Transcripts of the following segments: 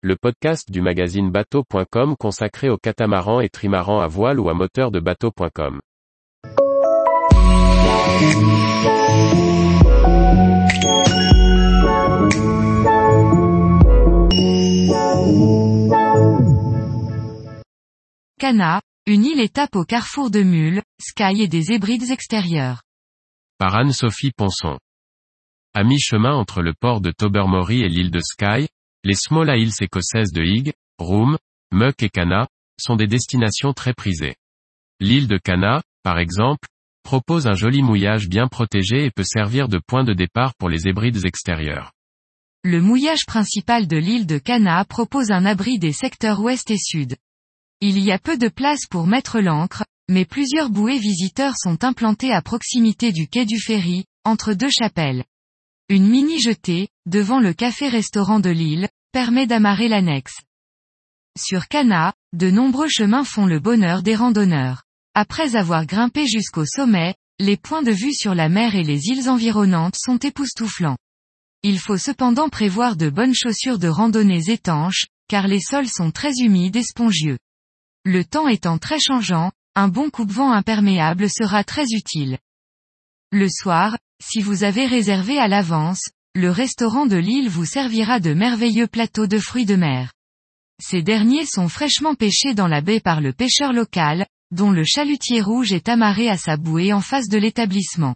le podcast du magazine bateau.com consacré aux catamarans et trimarans à voile ou à moteur de bateau.com. Cana, une île étape au carrefour de Mule, Sky et des hébrides extérieurs. Par Anne-Sophie Ponson. À mi-chemin entre le port de Tobermory et l'île de Skye, les Small Isles écossaises de Higg, Room, Muck et Cana, sont des destinations très prisées. L'île de Cana, par exemple, propose un joli mouillage bien protégé et peut servir de point de départ pour les hébrides extérieures. Le mouillage principal de l'île de Cana propose un abri des secteurs ouest et sud. Il y a peu de place pour mettre l'ancre, mais plusieurs bouées visiteurs sont implantées à proximité du quai du ferry, entre deux chapelles. Une mini-jetée, devant le café-restaurant de l'île, permet d'amarrer l'annexe. Sur Cana, de nombreux chemins font le bonheur des randonneurs. Après avoir grimpé jusqu'au sommet, les points de vue sur la mer et les îles environnantes sont époustouflants. Il faut cependant prévoir de bonnes chaussures de randonnée étanches, car les sols sont très humides et spongieux. Le temps étant très changeant, un bon coupe-vent imperméable sera très utile. Le soir, si vous avez réservé à l'avance, le restaurant de l'île vous servira de merveilleux plateaux de fruits de mer. Ces derniers sont fraîchement pêchés dans la baie par le pêcheur local, dont le chalutier rouge est amarré à sa bouée en face de l'établissement.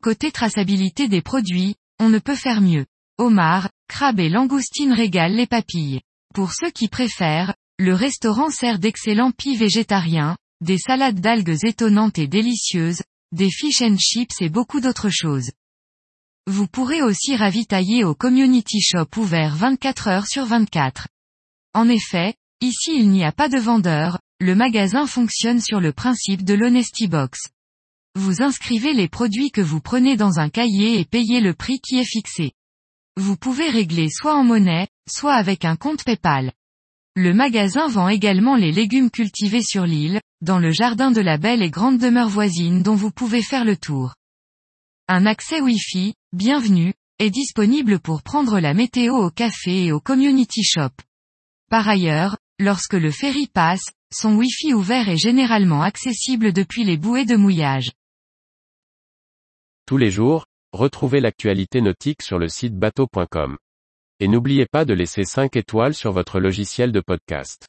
Côté traçabilité des produits, on ne peut faire mieux. Homard, crabe et langoustine régalent les papilles. Pour ceux qui préfèrent, le restaurant sert d'excellents pis végétariens, des salades d'algues étonnantes et délicieuses, des fish and chips et beaucoup d'autres choses. Vous pourrez aussi ravitailler au community shop ouvert 24 heures sur 24. En effet, ici il n'y a pas de vendeur, le magasin fonctionne sur le principe de l'honesty box. Vous inscrivez les produits que vous prenez dans un cahier et payez le prix qui est fixé. Vous pouvez régler soit en monnaie, soit avec un compte PayPal. Le magasin vend également les légumes cultivés sur l'île, dans le jardin de la belle et grande demeure voisine dont vous pouvez faire le tour. Un accès Wi-Fi, bienvenue, est disponible pour prendre la météo au café et au community shop. Par ailleurs, lorsque le ferry passe, son Wi-Fi ouvert est généralement accessible depuis les bouées de mouillage. Tous les jours, retrouvez l'actualité nautique sur le site bateau.com. Et n'oubliez pas de laisser 5 étoiles sur votre logiciel de podcast.